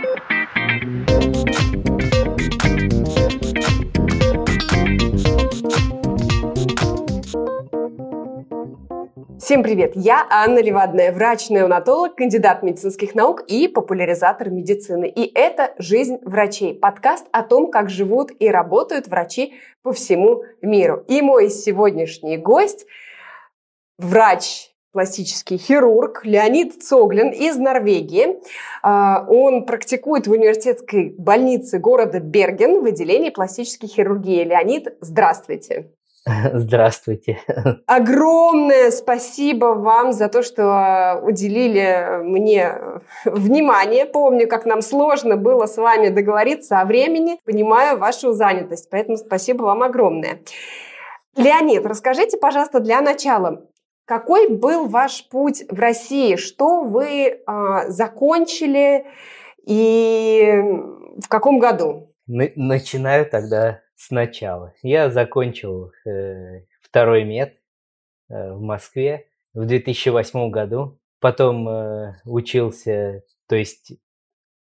Всем привет! Я Анна Левадная, врач-неонатолог, кандидат медицинских наук и популяризатор медицины. И это «Жизнь врачей» – подкаст о том, как живут и работают врачи по всему миру. И мой сегодняшний гость – врач пластический хирург Леонид Цоглин из Норвегии. А, он практикует в университетской больнице города Берген в отделении пластической хирургии. Леонид, здравствуйте. Здравствуйте. Огромное спасибо вам за то, что уделили мне внимание. Помню, как нам сложно было с вами договориться о времени. Понимаю вашу занятость, поэтому спасибо вам огромное. Леонид, расскажите, пожалуйста, для начала, какой был ваш путь в России? Что вы э, закончили и в каком году? Начинаю тогда сначала. Я закончил э, второй мед э, в Москве в 2008 году. Потом э, учился, то есть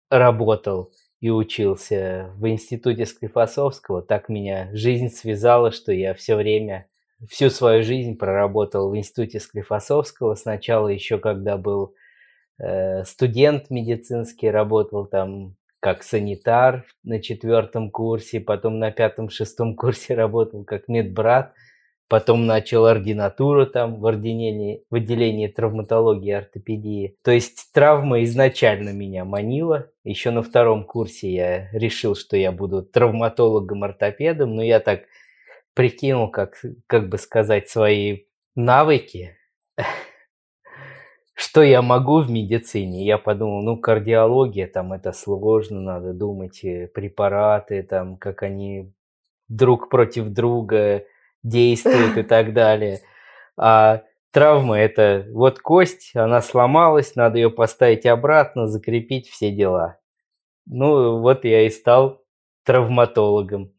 работал и учился в институте Склифосовского. Так меня жизнь связала, что я все время, всю свою жизнь проработал в институте Склифосовского. Сначала еще, когда был э, студент медицинский, работал там как санитар на четвертом курсе, потом на пятом-шестом курсе работал как медбрат, потом начал ординатуру там в отделении, в отделении травматологии и ортопедии. То есть травма изначально меня манила. Еще на втором курсе я решил, что я буду травматологом-ортопедом, но я так прикинул, как, как бы сказать, свои навыки что я могу в медицине? Я подумал, ну, кардиология, там это сложно, надо думать, э, препараты, там, как они друг против друга действуют и так далее. А травма это вот кость, она сломалась, надо ее поставить обратно, закрепить все дела. Ну, вот я и стал травматологом.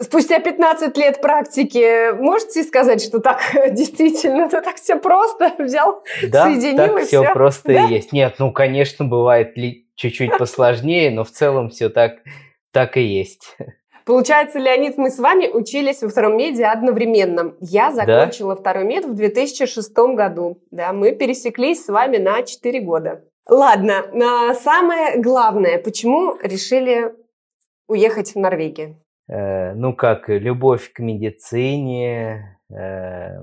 Спустя 15 лет практики можете сказать, что так действительно, это так все просто взял, да, соединил так и все. все просто да? и есть. Нет, ну, конечно, бывает ли чуть-чуть посложнее, но в целом все так, так и есть. Получается, Леонид, мы с вами учились во втором меде одновременно. Я закончила да? второй мед в 2006 году. Да, мы пересеклись с вами на 4 года. Ладно, а самое главное, почему решили уехать в Норвегию? Э, ну как, любовь к медицине, э,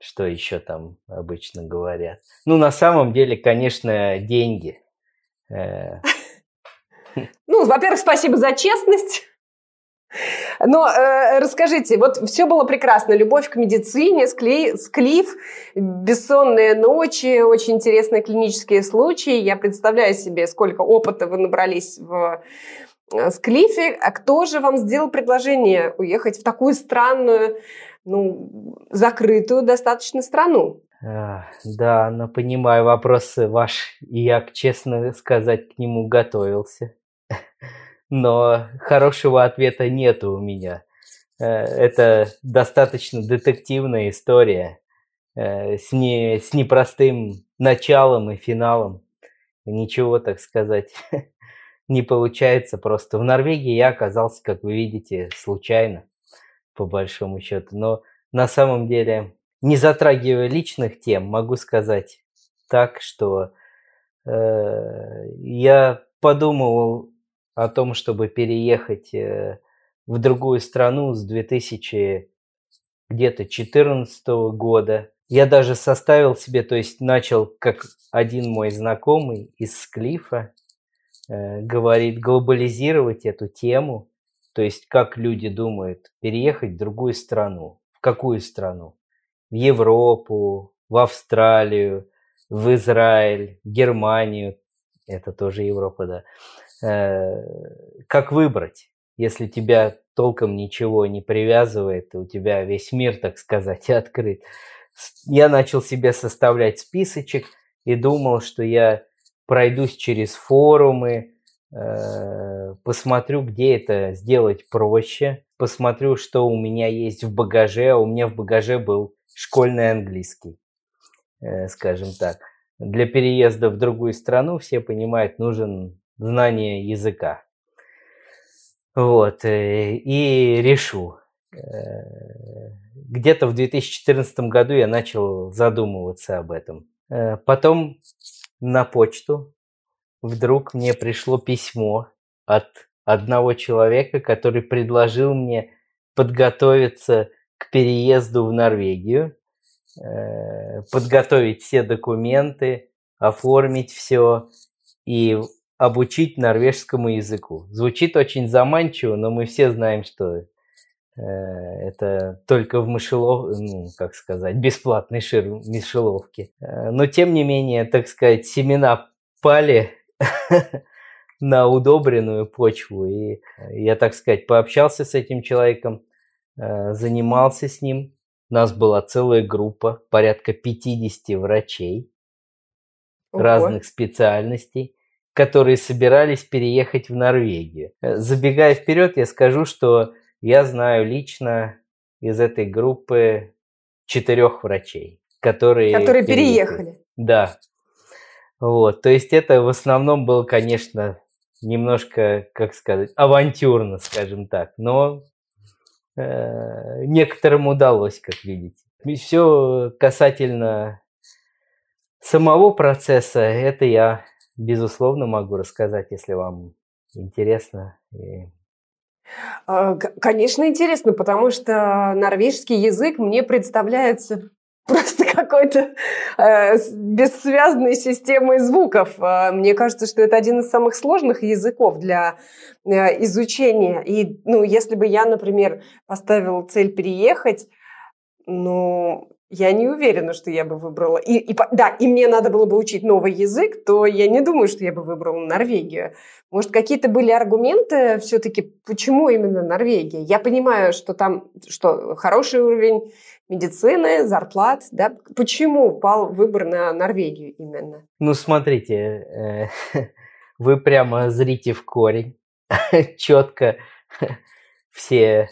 что еще там обычно говорят. Ну, на самом деле, конечно, деньги. Э. Ну, во-первых, спасибо за честность. Но э, расскажите, вот все было прекрасно. Любовь к медицине, склей, склиф, бессонные ночи, очень интересные клинические случаи. Я представляю себе, сколько опыта вы набрались в Э, с Клиффи, а кто же вам сделал предложение уехать в такую странную, ну, закрытую достаточно страну? Да, но понимаю вопрос ваш, и я, честно сказать, к нему готовился. Но хорошего ответа нету у меня. Э, это достаточно детективная история э, с, не, с непростым началом и финалом. Ничего, так сказать, не получается просто. В Норвегии я оказался, как вы видите, случайно, по большому счету. Но на самом деле, не затрагивая личных тем, могу сказать так, что э, я подумывал о том, чтобы переехать э, в другую страну с 2000 где-то 14 года. Я даже составил себе, то есть начал как один мой знакомый из Склифа, говорит глобализировать эту тему, то есть как люди думают переехать в другую страну. В какую страну? В Европу, в Австралию, в Израиль, в Германию, это тоже Европа, да. Э, как выбрать, если тебя толком ничего не привязывает, у тебя весь мир, так сказать, открыт. Я начал себе составлять списочек и думал, что я пройдусь через форумы, э, посмотрю, где это сделать проще, посмотрю, что у меня есть в багаже. А у меня в багаже был школьный английский, э, скажем так. для переезда в другую страну, все понимают, нужен знание языка. Вот, э, и решу. Где-то в 2014 году я начал задумываться об этом. Потом на почту вдруг мне пришло письмо от одного человека, который предложил мне подготовиться к переезду в Норвегию, э, подготовить все документы, оформить все и обучить норвежскому языку. Звучит очень заманчиво, но мы все знаем, что это только в мышелов, ну, как сказать, бесплатной шир... мышеловке. Э, но тем не менее, так сказать, семена пали на удобренную почву. И я, так сказать, пообщался с этим человеком, э, занимался с ним. У нас была целая группа, порядка 50 врачей Ого. разных специальностей, которые собирались переехать в Норвегию. Э, забегая вперед, я скажу, что я знаю лично из этой группы четырех врачей, которые, которые переехали. Да. Вот, то есть это в основном было, конечно, немножко, как сказать, авантюрно, скажем так, но э, некоторым удалось, как видите. И все касательно самого процесса, это я, безусловно, могу рассказать, если вам интересно. И... А, конечно, интересно, потому что норвежский язык мне представляется просто какой-то э, бессвязной системой звуков. Э, мне кажется, что это один из самых сложных языков для э, изучения. И, ну, если бы я, например, поставила цель переехать, ну, я не уверена, что я бы выбрала. И, и, да, и мне надо было бы учить новый язык, то я не думаю, что я бы выбрала Норвегию. Может, какие-то были аргументы все-таки, почему именно Норвегия? Я понимаю, что там что, хороший уровень медицины, зарплат, да? Почему упал выбор на Норвегию именно? Ну, смотрите, э, вы прямо зрите в корень, четко все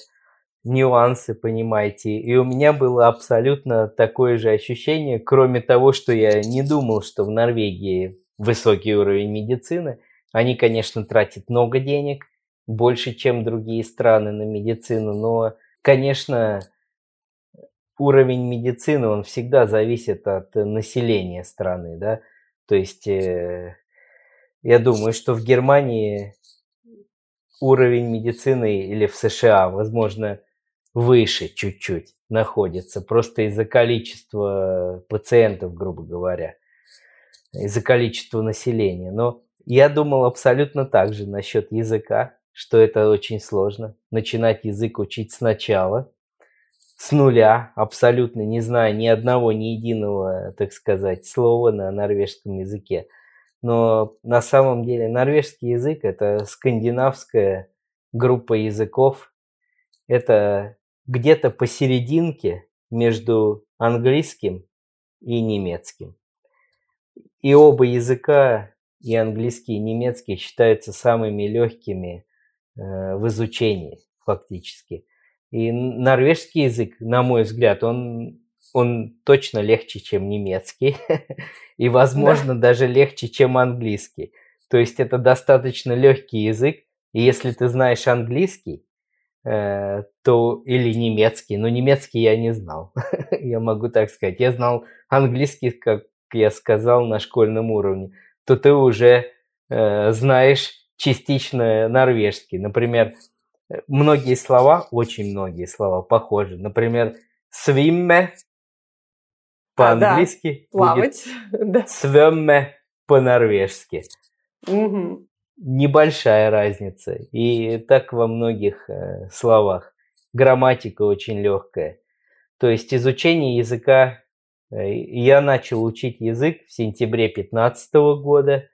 нюансы понимаете. И у меня было абсолютно такое же ощущение, кроме того, что я не думал, что в Норвегии высокий уровень медицины. Они, конечно, тратят много денег, больше, чем другие страны на медицину, но, конечно, уровень медицины, он всегда зависит от населения страны, да. То есть, э, я думаю, что в Германии уровень медицины или в США, возможно, выше чуть-чуть находится, просто из-за количества пациентов, грубо говоря, из-за количества населения. Но я думал абсолютно так же насчет языка, что это очень сложно. Начинать язык учить сначала, с нуля, абсолютно не зная ни одного, ни единого, так сказать, слова на норвежском языке. Но на самом деле норвежский язык – это скандинавская группа языков. Это где-то посерединке между английским и немецким. И оба языка, и английский, и немецкий, считаются самыми легкими э, в изучении фактически. И норвежский язык, на мой взгляд, он, он точно легче, чем немецкий. И, возможно, да. даже легче, чем английский. То есть это достаточно легкий язык. И если ты знаешь английский, то или немецкий, но немецкий я не знал, я могу так сказать. Я знал английский, как я сказал, на школьном уровне, то ты уже э, знаешь частично норвежский. Например, многие слова, очень многие слова похожи. Например, свимме по-английски а, да. будет да. свемме по-норвежски. Угу небольшая разница. И так во многих э, словах. Грамматика очень легкая. То есть изучение языка... Э, я начал учить язык в сентябре 2015 года.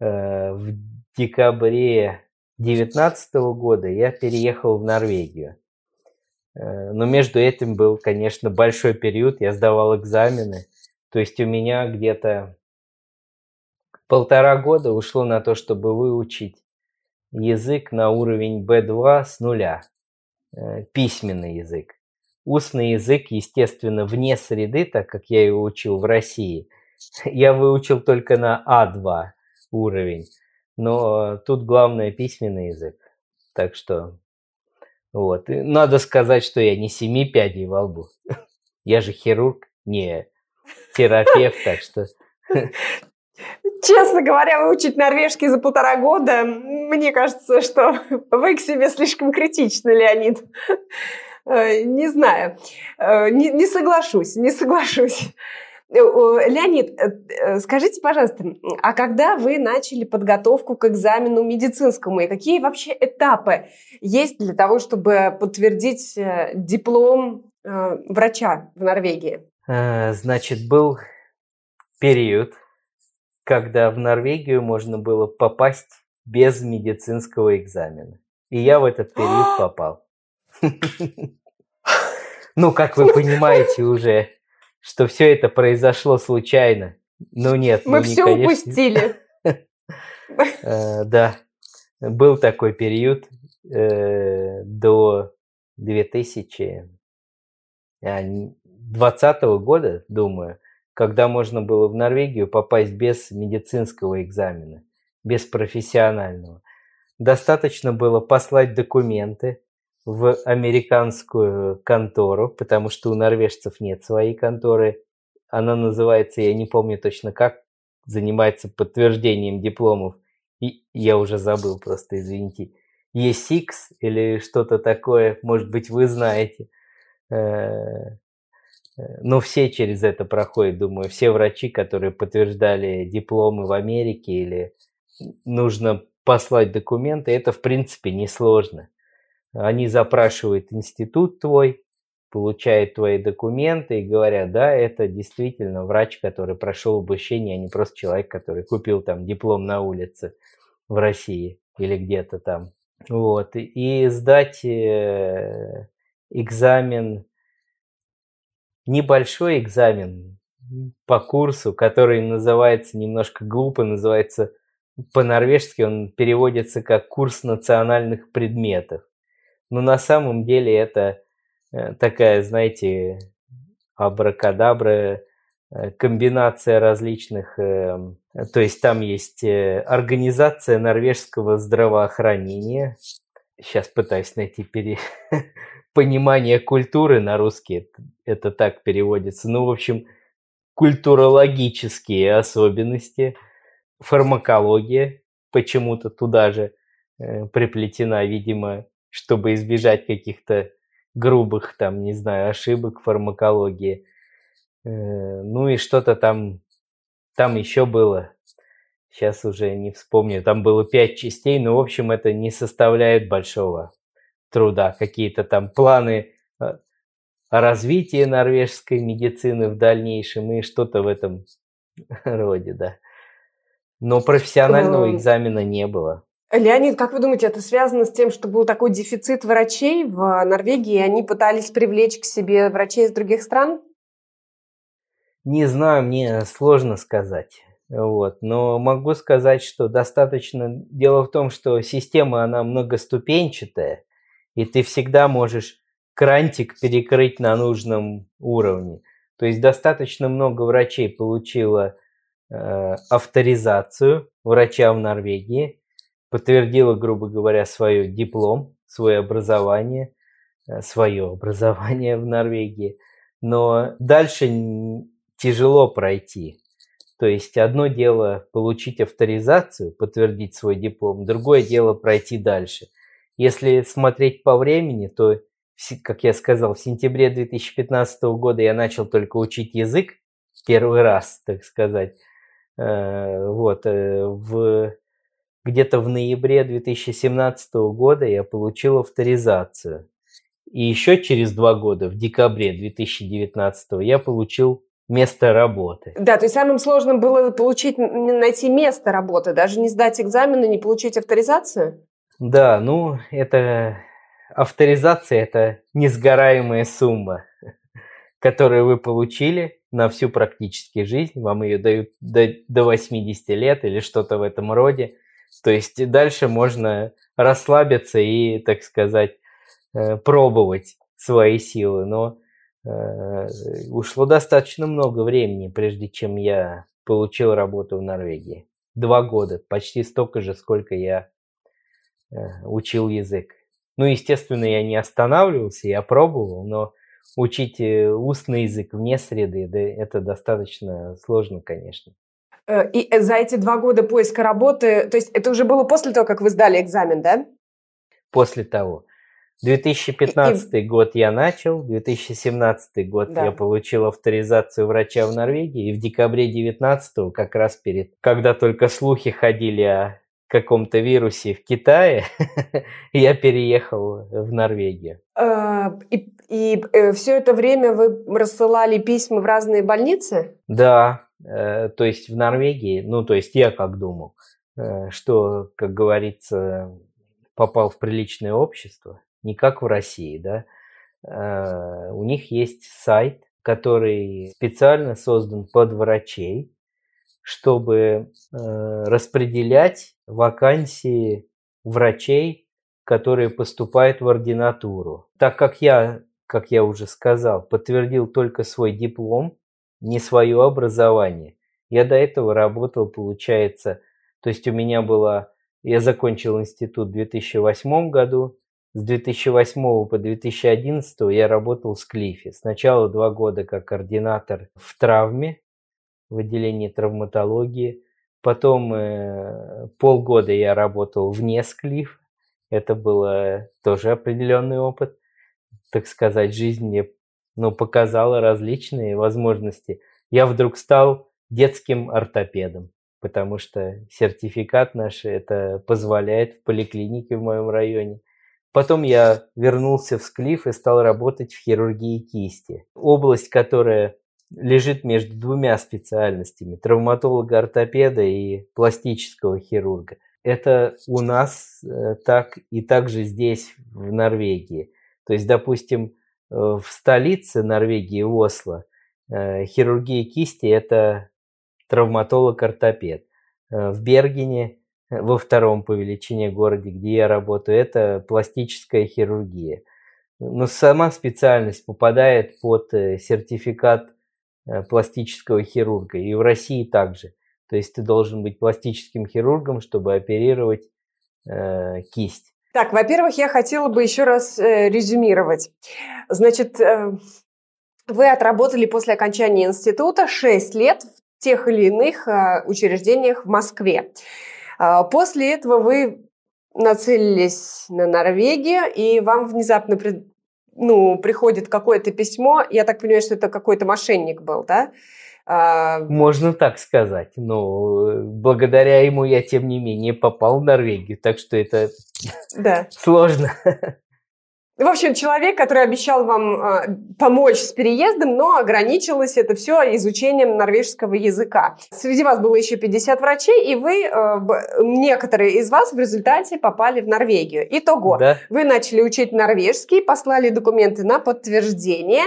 Э, в декабре 2019 года я переехал в Норвегию. Э, но между этим был, конечно, большой период. Я сдавал экзамены. То есть у меня где-то полтора года ушло на то, чтобы выучить язык на уровень B2 с нуля, э, письменный язык. Устный язык, естественно, вне среды, так как я его учил в России, Я выучил только на А2 уровень, но тут главное письменный язык. Так что вот. И надо сказать, что я не семи пядей во лбу. Я же хирург, не терапевт, так что... Честно говоря, выучить норвежский за полтора года, мне кажется, что вы к себе слишком критичны, Леонид. Э, не знаю, э, не, не соглашусь, не соглашусь. Э, Леонид, скажите, пожалуйста, а когда вы начали подготовку к экзамену медицинскому, и какие вообще этапы есть для того, чтобы подтвердить диплом врача в Норвегии? Значит, был период, когда в Норвегию можно было попасть без медицинского экзамена. И я в этот период попал. Ну, как вы понимаете уже, что все это произошло случайно. Ну нет, мы ну, все конечно. упустили. Э, да, был такой период э, до 2020 года, думаю, когда можно было в Норвегию попасть без медицинского экзамена, без профессионального. Достаточно было послать документы в американскую контору, потому что у норвежцев нет своей конторы. Она называется, я не помню точно как, занимается подтверждением дипломов. И я уже забыл просто, извините. ESIX или что-то такое, может быть, вы знаете. Э, ну, все через это проходят, думаю, все врачи, которые подтверждали дипломы в Америке или нужно послать документы, это, в принципе, несложно. Они запрашивают институт твой, получают твои документы и говорят, да, это действительно врач, который прошел обучение, а не просто человек, который купил там диплом на улице в России или где-то там. Вот. И сдать э, экзамен небольшой экзамен по курсу, который называется немножко глупо, называется по-норвежски он переводится как курс национальных предметов. Но на самом деле это э, такая, знаете, абракадабра, э, комбинация различных, эм, то есть там есть э, организация норвежского здравоохранения. Сейчас пытаюсь найти пере... понимание культуры на русский, это, так переводится. Ну, в общем, культурологические особенности, фармакология почему-то туда же э, приплетена, видимо, чтобы избежать каких-то грубых, там, не знаю, ошибок фармакологии. Э, ну и что-то там, там еще было. Сейчас уже не вспомню. Там было пять частей, но, в общем, это не составляет большого труда, какие-то там планы э, развития норвежской медицины в дальнейшем и что-то в этом роде, да. Но профессионального эм. экзамена не было. Леонид, как вы думаете, это связано с тем, что был такой дефицит врачей в Норвегии, и они пытались привлечь к себе врачей из других стран? Не знаю, мне сложно сказать. Вот. Но могу сказать, что достаточно... Дело в том, что система, она многоступенчатая, и ты всегда можешь крантик перекрыть на нужном уровне. То есть достаточно много врачей получило э, авторизацию врача в Норвегии, подтвердила, грубо говоря, свой диплом, свое образование, э, свое образование в Норвегии. Но дальше тяжело пройти. То есть одно дело получить авторизацию, подтвердить свой диплом, другое дело пройти дальше. Если смотреть по времени, то, как я сказал, в сентябре 2015 года я начал только учить язык первый раз, так сказать. Э, вот, э, в, где-то в ноябре 2017 года я получил авторизацию. И еще через два года, в декабре 2019, я получил место работы. Да, то есть самым сложным было получить, найти место работы, даже не сдать экзамены, не получить авторизацию? Да, ну, это авторизация – это несгораемая сумма, которую вы получили на всю практически жизнь. Вам ее дают до, до 80 лет или что-то в этом роде. То есть дальше можно расслабиться и, так сказать, э, пробовать свои силы. Но Э, ушло достаточно много времени, прежде чем я получил работу в Норвегии. Два года, почти столько же, сколько я учил язык. Ну, естественно, я не останавливался, я пробовал, но учить э, устный язык вне среды, да, это достаточно сложно, конечно. И за эти два года поиска работы, то есть это уже было после того, как вы сдали экзамен, да? После того. 2015 и, год я начал, 2017 год да. я получил авторизацию врача в Норвегии, и в декабре 2019, как раз перед, когда только слухи ходили о каком-то вирусе в Китае, я переехал в Норвегию. А, и, и э, все это время вы рассылали письма в разные больницы? Да, э, то есть в Норвегии, ну то есть я как думал, э, что, как говорится, попал в приличное общество, не как в России, да. У них есть сайт, который специально создан под врачей, чтобы э, распределять вакансии врачей, которые поступают в ординатуру. Так как я, как я уже сказал, подтвердил только свой диплом, не свое образование, я до этого работал, получается, то есть у меня была, я закончил институт в 2008 году, с 2008 по 2011 я работал в Склифе. Сначала два года как координатор в травме, в отделении травматологии. Потом э, полгода я работал вне Склиф. Это было тоже определенный опыт. Так сказать, жизнь мне ну, показала различные возможности. Я вдруг стал детским ортопедом, потому что сертификат наш это позволяет в поликлинике в моем районе. Потом я вернулся в Склиф и стал работать в хирургии кисти. Область, которая лежит между двумя специальностями – травматолога-ортопеда и пластического хирурга. Это у нас э, так и также здесь, в Норвегии. То есть, допустим, э, в столице Норвегии, Осло, э, хирургия кисти – это травматолог-ортопед. В Бергене во втором по величине городе, где я работаю, это пластическая хирургия. Но сама специальность попадает под сертификат пластического хирурга. И в России также. То есть ты должен быть пластическим хирургом, чтобы оперировать э, кисть. Так, во-первых, я хотела бы еще раз э, резюмировать. Значит, э, вы отработали после окончания института 6 лет в тех или иных э, учреждениях в Москве. А, после этого вы нацелились на Норвегию, и вам внезапно при, ну, приходит какое-то письмо. Я так понимаю, что это какой-то мошенник был, да? А, Можно так сказать. Но благодаря ему я, тем не менее, попал в Норвегию. Так что это да. сложно. В общем, человек, который обещал вам э, помочь с переездом, но ограничилось это все изучением норвежского языка. Среди вас было еще 50 врачей, и вы, э, некоторые из вас в результате попали в Норвегию. Итого, да. вы начали учить норвежский, послали документы на подтверждение,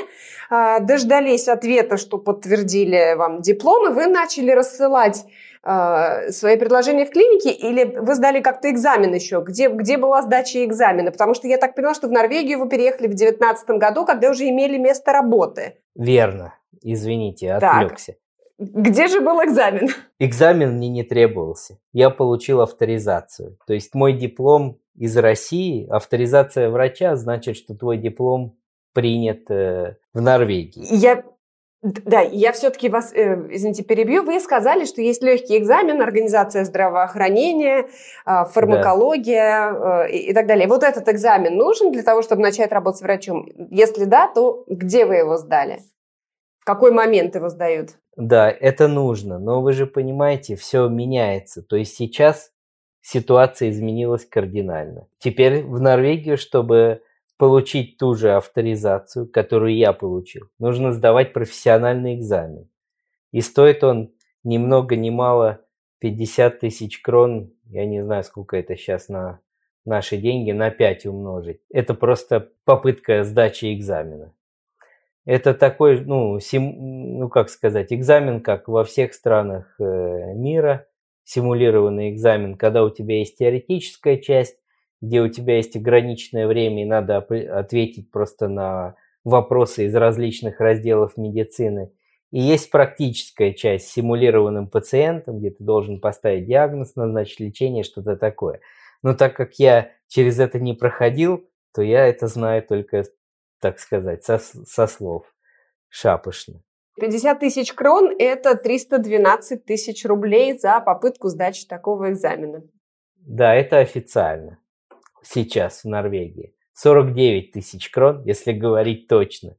э, дождались ответа, что подтвердили вам диплом, и вы начали рассылать э, свои предложения в клинике, или вы сдали как-то экзамен еще? Где, где была сдача экзамена? Потому что я так поняла, что в Норвегию вы переехали в 2019 году, когда уже имели место работы. Верно. Извините, отвлекся. Так. Где же был экзамен? Экзамен мне не требовался. Я получил авторизацию. То есть мой диплом из России, авторизация врача значит, что твой диплом принят э, в Норвегии. Я да, я все-таки вас, э, извините, перебью. Вы сказали, что есть легкий экзамен, организация здравоохранения, э, фармакология да. э, и, и так далее. Вот этот экзамен нужен для того, чтобы начать работать с врачом? Если да, то где вы его сдали? В какой момент его сдают? Да, это нужно, но вы же понимаете, все меняется. То есть сейчас ситуация изменилась кардинально. Теперь в Норвегию, чтобы получить ту же авторизацию, которую я получил, нужно сдавать профессиональный экзамен. И стоит он ни много ни мало 50 тысяч крон, я не знаю, сколько это сейчас на наши деньги, на 5 умножить. Это просто попытка сдачи экзамена. Это такой, ну, сим, ну как сказать, экзамен, как во всех странах э, мира, симулированный экзамен, когда у тебя есть теоретическая часть, где у тебя есть ограниченное время и надо ответить просто на вопросы из различных разделов медицины. И есть практическая часть с симулированным пациентом, где ты должен поставить диагноз, назначить лечение, что-то такое. Но так как я через это не проходил, то я это знаю только, так сказать, со, со слов шапошно. 50 тысяч крон – это 312 тысяч рублей за попытку сдачи такого экзамена. Да, это официально. Сейчас в Норвегии. 49 тысяч крон, если говорить точно.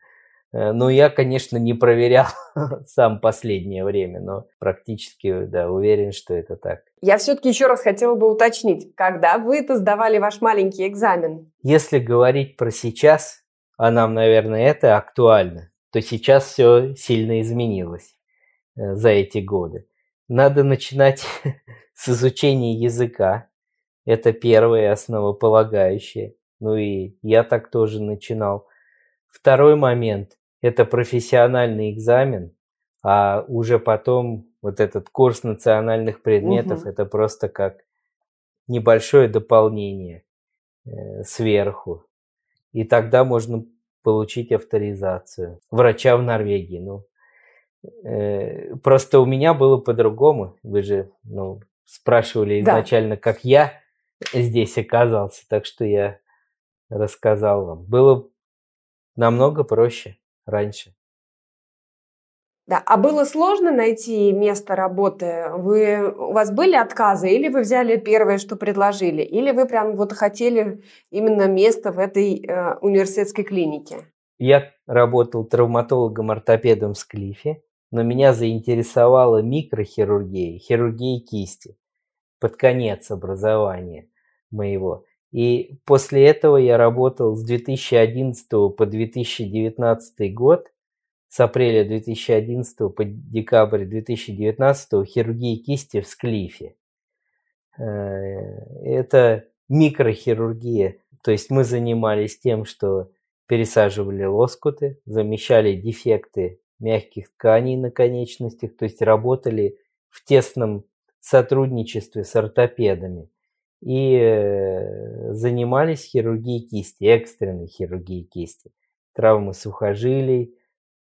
Э, ну, я, конечно, не проверял сам последнее время, но практически, да, уверен, что это так. Я все-таки еще раз хотела бы уточнить, когда вы это сдавали ваш маленький экзамен? Если говорить про сейчас, а нам, наверное, это актуально, то сейчас все сильно изменилось э, за эти годы. Надо начинать с изучения языка. Это первое основополагающее. Ну и я так тоже начинал. Второй момент – это профессиональный экзамен, а уже потом вот этот курс национальных предметов угу. – это просто как небольшое дополнение э, сверху. И тогда можно получить авторизацию врача в Норвегии. Ну, э, просто у меня было по-другому. Вы же ну, спрашивали изначально, да. как я здесь оказался, так что я рассказал вам. Было намного проще раньше. Да, а было сложно найти место работы? Вы, у вас были отказы или вы взяли первое, что предложили? Или вы прям вот хотели именно место в этой э, университетской клинике? Я работал травматологом-ортопедом в Склифе, но меня заинтересовала микрохирургия, хирургия кисти под конец образования моего. И после этого я работал с 2011 по 2019 год с апреля 2011 по декабрь 2019 хирургии кисти в Склифе. Э, это микрохирургия, то есть мы занимались тем, что пересаживали лоскуты, замещали дефекты мягких тканей на конечностях, то есть работали в тесном сотрудничестве с ортопедами и э, занимались хирургией кисти, экстренной хирургией кисти. Травмы сухожилий,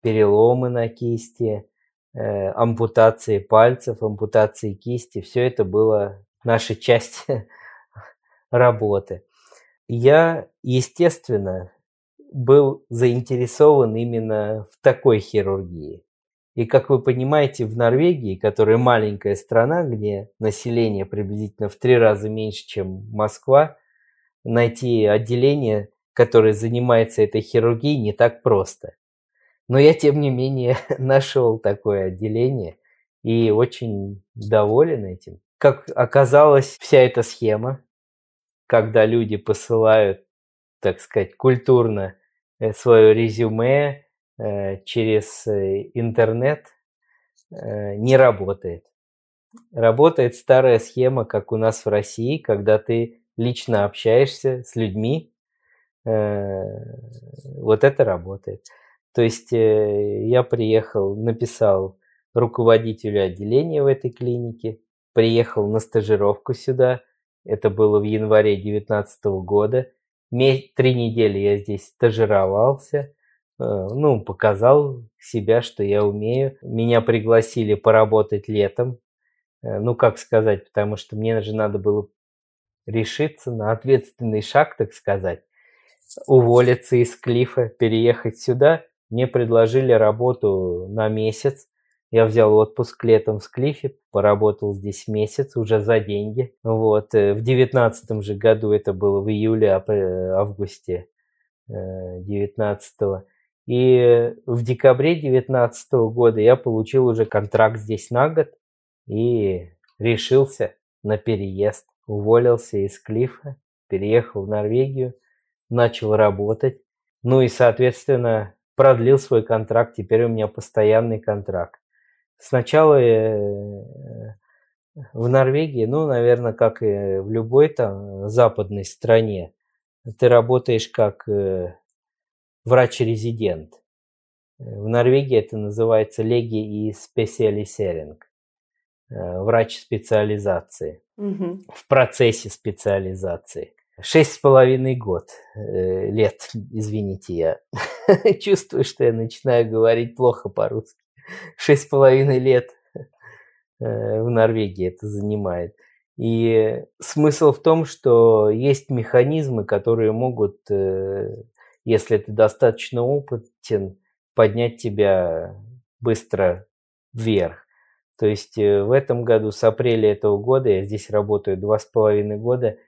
переломы на кисти, э, ампутации пальцев, ампутации кисти. Все это было наша часть работы. Я, естественно, был заинтересован именно в такой хирургии. И как вы понимаете, в Норвегии, которая маленькая страна, где население приблизительно в три раза меньше, чем Москва, найти отделение, которое занимается этой хирургией, не так просто. Но я, тем не менее, нашел такое отделение и очень доволен этим. Как оказалось, вся эта схема, когда люди посылают, так сказать, культурно э, свое резюме через э, интернет, не работает. Работает старая схема, как у нас в России, когда ты лично общаешься с людьми. Вот это работает. То есть э, я приехал, написал руководителю отделения в этой клинике, приехал на стажировку сюда, это было в январе 2019 года, три недели я здесь стажировался, э, ну, показал себя, что я умею. Меня пригласили поработать летом, э, ну, как сказать, потому что мне же надо было решиться на ответственный шаг, так сказать, уволиться из Клифа, переехать сюда – мне предложили работу на месяц. Я взял отпуск летом в Склифе, поработал здесь месяц уже за деньги. Вот. Э, в девятнадцатом же году это было в июле, августе э, девятнадцатого. И в декабре девятнадцатого года я получил уже контракт здесь на год и решился на переезд. Уволился из Клифа, переехал в Норвегию, начал работать. Ну и, соответственно, продлил свой контракт, теперь у меня постоянный контракт. Сначала э, в Норвегии, ну, наверное, как и в любой там западной стране, ты работаешь как э, врач-резидент. В Норвегии это называется леги и специалисеринг. Э, врач специализации. Угу. В процессе специализации. Шесть с половиной год, э, лет, извините, я чувствую, что я начинаю говорить плохо по-русски. Шесть с половиной лет э, в Норвегии это занимает. И смысл в том, что есть механизмы, которые могут, э, если ты достаточно опытен, поднять тебя быстро вверх. То есть э, в этом году, с апреля этого года, я здесь работаю два с половиной года,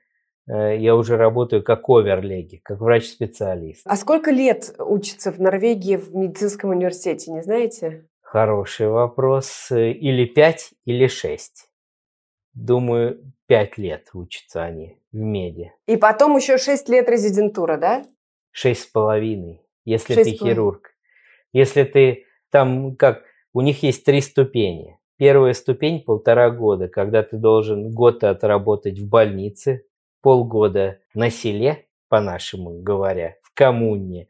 э, я уже работаю как оверлеги, как врач-специалист. А сколько лет учится в Норвегии в медицинском университете, не знаете? Хороший вопрос. Или пять, или шесть. Думаю, пять лет учатся они в меди. И потом еще шесть лет резидентура, да? Шесть с половиной, если 6 ты хирург. Если ты там, как, у них есть три ступени. Первая ступень – полтора года, когда ты должен год отработать в больнице, полгода на селе, по-нашему говоря, в коммуне,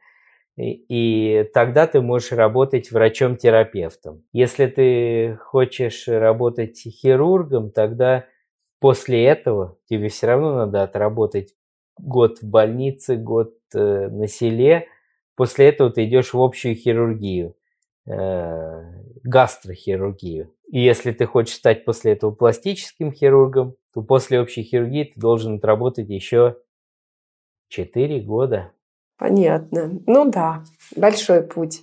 и, тогда ты можешь работать врачом-терапевтом. Если ты хочешь работать хирургом, тогда после этого тебе все равно надо отработать год в больнице, год э, на селе. После этого ты идешь в общую хирургию, э, гастрохирургию. И если ты хочешь стать после этого пластическим хирургом, то после общей хирургии ты должен отработать еще 4 года. Понятно. Ну да, большой путь.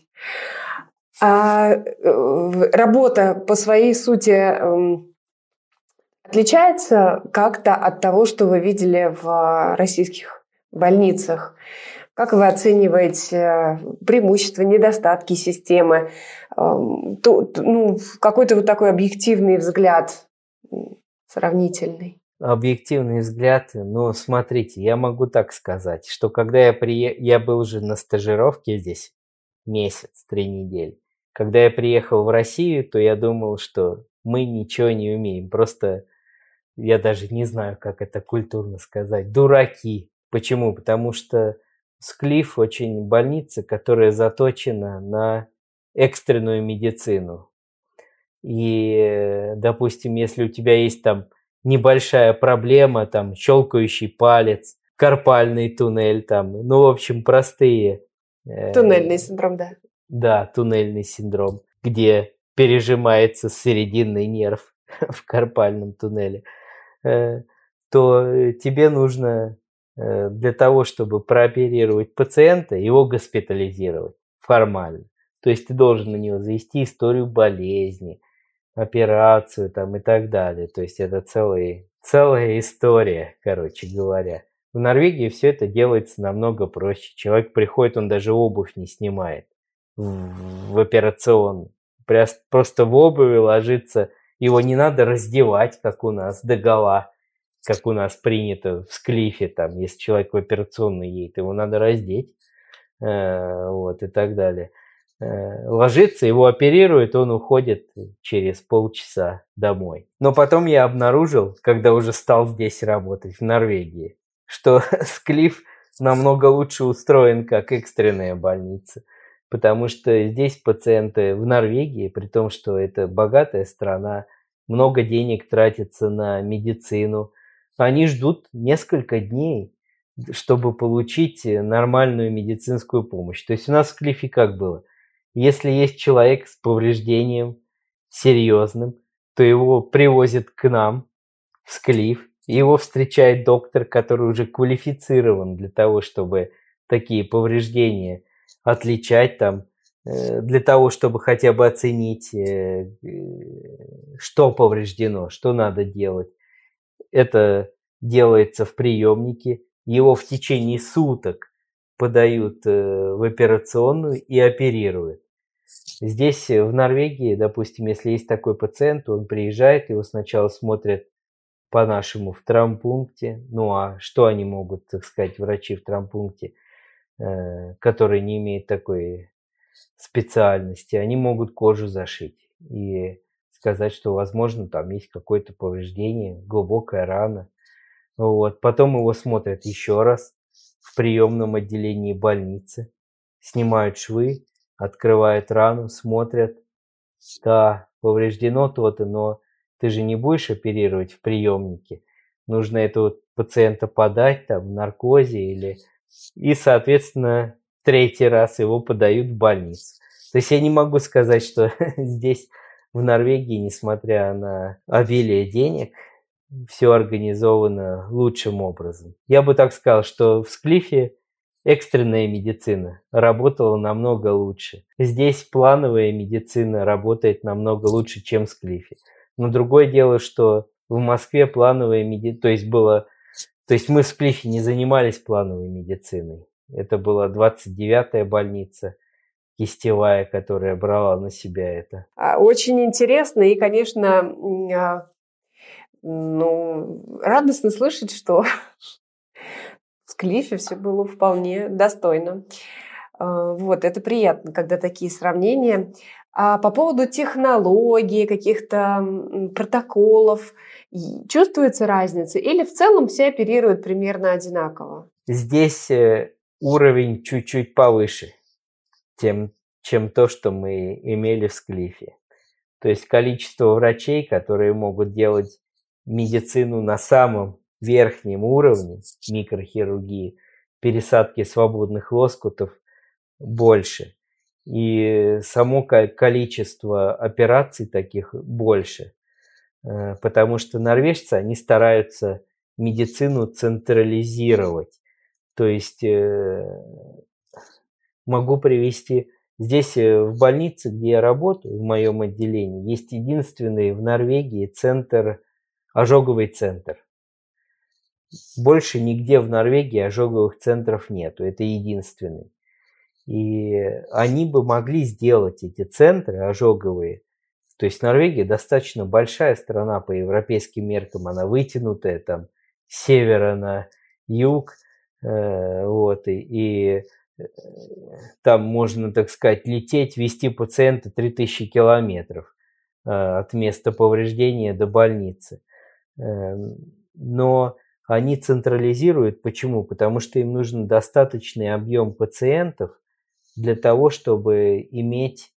А э, работа по своей сути эм, отличается как-то от того, что вы видели в российских больницах? Как вы оцениваете преимущества, недостатки системы? Эм, ну, какой-то вот такой объективный взгляд сравнительный объективный взгляд, но смотрите, я могу так сказать, что когда я прие... я был уже на стажировке здесь месяц, три недели. Когда я приехал в Россию, то я думал, что мы ничего не умеем, просто я даже не знаю, как это культурно сказать, дураки. Почему? Потому что Склиф очень больница, которая заточена на экстренную медицину. И, допустим, если у тебя есть там небольшая проблема, там, щелкающий палец, карпальный туннель, там, ну, в общем, простые. Э, туннельный синдром, да. Да, туннельный синдром, где пережимается серединный нерв в карпальном туннеле, э, то тебе нужно э, для того, чтобы прооперировать пациента, его госпитализировать формально. То есть ты должен на него завести историю болезни, операцию там и так далее. То есть это целый, целая история, короче говоря. В Норвегии все это делается намного проще. Человек приходит, он даже обувь не снимает в, в операционную. Просто в обуви ложится, его не надо раздевать, как у нас, до гола, как у нас принято в склифе, там, если человек в операционной едет, его надо раздеть, э, вот, и так далее. Э, ложится, его оперируют, он уходит через полчаса домой. Но потом я обнаружил, когда уже стал здесь работать, в Норвегии, что Склиф намного лучше устроен как экстренная больница. Потому что здесь пациенты в Норвегии, при том, что это богатая страна, много денег тратится на медицину, они ждут несколько дней, чтобы получить нормальную медицинскую помощь. То есть у нас в Клифе как было? Если есть человек с повреждением серьезным, то его привозят к нам в склиф, его встречает доктор, который уже квалифицирован для того, чтобы такие повреждения отличать там, э, для того, чтобы хотя бы оценить, э, что повреждено, что надо делать. Это делается в приемнике, его в течение суток подают э, в операционную и оперируют. Здесь, э, в Норвегии, допустим, если есть такой пациент, он приезжает, его сначала смотрят по-нашему в травмпункте. Ну а что они могут, так сказать, врачи в травмпункте, э, которые не имеют такой специальности, они могут кожу зашить и сказать, что, возможно, там есть какое-то повреждение, глубокая рана. Вот. Потом его смотрят еще раз в приемном отделении больницы, снимают швы, открывают рану, смотрят, да, повреждено то-то, но ты же не будешь оперировать в приемнике. Нужно эту пациента подать там в наркозе или... И, соответственно, третий раз его подают в больницу. То есть я не могу сказать, что здесь в Норвегии, несмотря на обилие денег, все организовано лучшим образом. Я бы так сказал, что в Склифе экстренная медицина работала намного лучше. Здесь плановая медицина работает намного лучше, чем в Склифе. Но другое дело, что в Москве плановая медицина, то есть было, то есть мы в Склифе не занимались плановой медициной. Это была 29-я больница, кистевая, которая брала на себя это. А, очень интересно и, конечно, а, ну, радостно слышать, что в Клифе все было вполне достойно. А, вот, это приятно, когда такие сравнения. А по поводу технологий, каких-то протоколов, чувствуется разница? Или в целом все оперируют примерно одинаково? Здесь э, уровень чуть-чуть повыше тем, чем то, что мы имели в Склифе. То есть количество врачей, которые могут делать медицину на самом верхнем уровне микрохирургии, пересадки свободных лоскутов больше. И само количество операций таких больше. Э, потому что норвежцы, они стараются медицину централизировать. То есть э, могу привести здесь э, в больнице, где я работаю, в моем отделении, есть единственный в Норвегии центр, ожоговый центр. Больше нигде в Норвегии ожоговых центров нету, это единственный. И они бы могли сделать эти центры ожоговые. То есть Норвегия достаточно большая страна по европейским меркам, она вытянутая там с севера на юг, э, вот, и, и э, там можно, так сказать, лететь, вести пациента 3000 километров э, от места повреждения до больницы. Но они централизируют. Почему? Потому что им нужен достаточный объем пациентов для того, чтобы иметь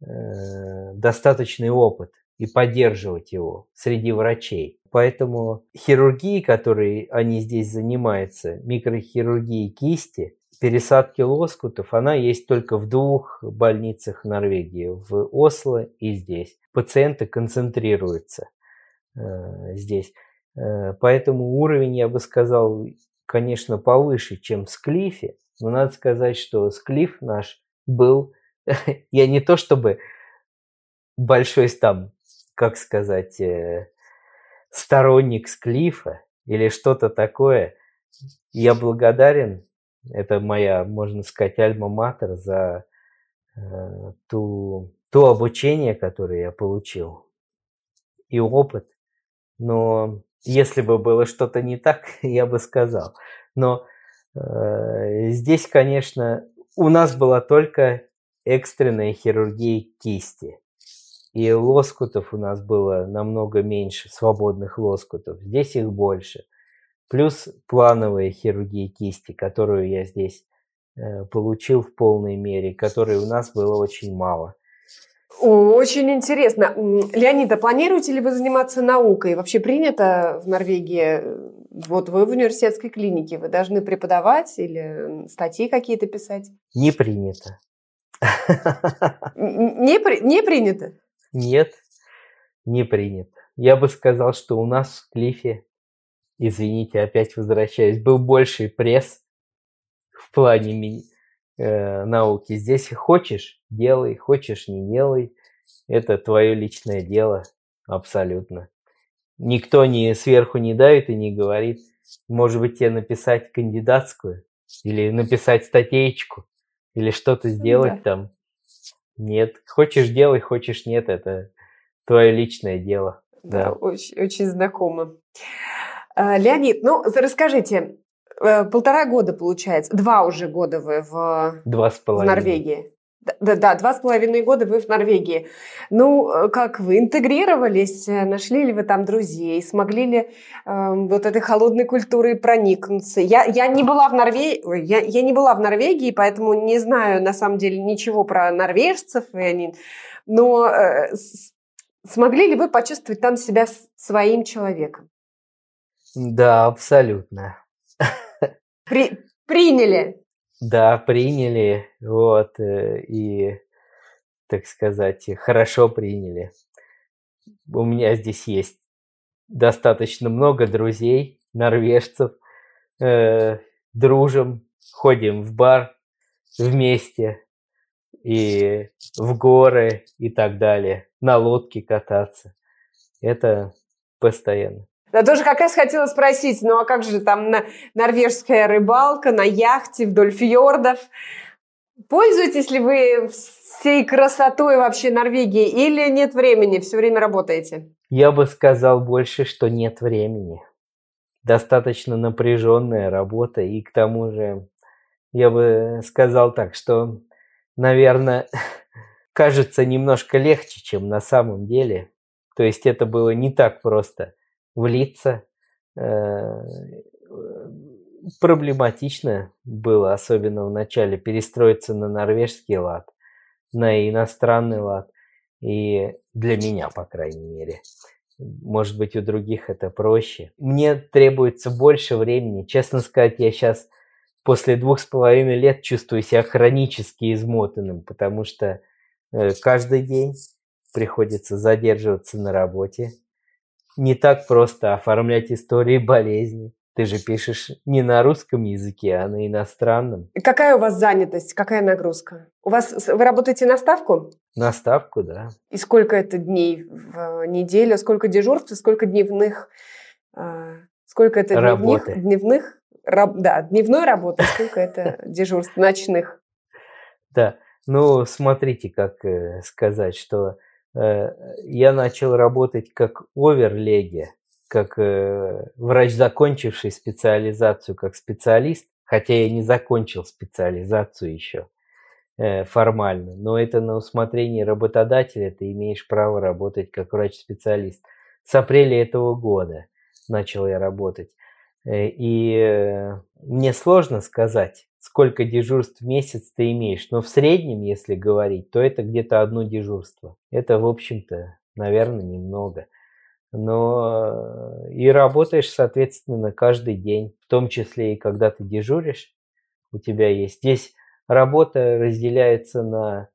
э, достаточный опыт и поддерживать его среди врачей. Поэтому хирургии, которой они здесь занимаются, микрохирургии кисти, пересадки лоскутов, она есть только в двух больницах Норвегии, в Осло и здесь. Пациенты концентрируются э, здесь. Э, поэтому уровень, я бы сказал, конечно, повыше, чем в Склифе. Но надо сказать, что Склиф наш был, я не то чтобы большой там, как сказать, э, сторонник Склифа или что-то такое. Я благодарен, это моя, можно сказать, альма-матер за э, ту, то обучение, которое я получил и опыт. Но если бы было что-то не так, я бы сказал. Но здесь, конечно, у нас была только экстренная хирургия кисти. И лоскутов у нас было намного меньше, свободных лоскутов. Здесь их больше. Плюс плановая хирургия кисти, которую я здесь э, получил в полной мере, которой у нас было очень мало. Очень интересно. Леонида, планируете ли вы заниматься наукой? Вообще принято в Норвегии, вот вы в университетской клинике, вы должны преподавать или статьи какие-то писать? Не принято. Не, при, не принято? Нет, не принято. Я бы сказал, что у нас в Клифе, извините, опять возвращаюсь, был больший пресс в плане э, науки. Здесь хочешь, делай, хочешь, не делай. Это твое личное дело, абсолютно. Никто не сверху не давит и не говорит, может быть, тебе написать кандидатскую или написать статейку или что-то сделать да. там. Нет, хочешь делай, хочешь нет, это твое личное дело. Да, да. Очень, очень знакомо. А, Леонид, ну расскажите, полтора года, получается. Два уже года вы в, Два с половиной. в Норвегии. Да, да, два с половиной года вы в Норвегии. Ну, э, как вы интегрировались? Э, нашли ли вы там друзей? Смогли ли э, вот этой холодной культурой проникнуться? Я, я не была в Норвегии, я, я не была в Норвегии, поэтому не знаю на самом деле ничего про норвежцев. И они, но э, смогли ли вы почувствовать там себя своим человеком? Да, абсолютно. При, приняли? Да, приняли, вот, э, и, так сказать, хорошо приняли. У меня здесь есть достаточно много друзей, норвежцев, э, дружим, ходим в бар вместе и в горы и так далее, на лодке кататься. Это постоянно. Да тоже как раз хотела спросить, ну а как же там на норвежская рыбалка на яхте вдоль фьордов? Пользуетесь ли вы всей красотой вообще Норвегии или нет времени, все время работаете? Я бы сказал больше, что нет времени. Достаточно напряженная работа, и к тому же я бы сказал так, что, наверное, кажется немножко легче, чем на самом деле. То есть это было не так просто влиться. Э, проблематично было, особенно в начале, перестроиться на норвежский лад, на иностранный лад. И для меня, по крайней мере. Может быть, у других это проще. Мне требуется больше времени. Честно сказать, я сейчас после двух с половиной лет чувствую себя хронически измотанным, потому что э, каждый день приходится задерживаться на работе, не так просто оформлять истории болезни. Ты же пишешь не на русском языке, а на иностранном. Какая у вас занятость, какая нагрузка? У вас вы работаете на ставку? На ставку, да. И сколько это дней в неделю? Сколько дежурств? Сколько дневных? А, сколько это Работы. дневных? Дневных? Раб, да, дневной работы. Сколько это дежурств ночных? Да. Ну, смотрите, как э, сказать, что Э, я начал работать как оверлеги, как э, врач, закончивший специализацию как специалист, хотя я не закончил специализацию еще э, формально, но это на усмотрение работодателя, ты имеешь право работать как врач-специалист. С апреля этого года начал я работать. И мне сложно сказать, сколько дежурств в месяц ты имеешь. Но в среднем, если говорить, то это где-то одно дежурство. Это, в общем-то, наверное, немного. Но э, и работаешь, соответственно, каждый день, в том числе и когда ты дежуришь, у тебя есть. Здесь работа разделяется на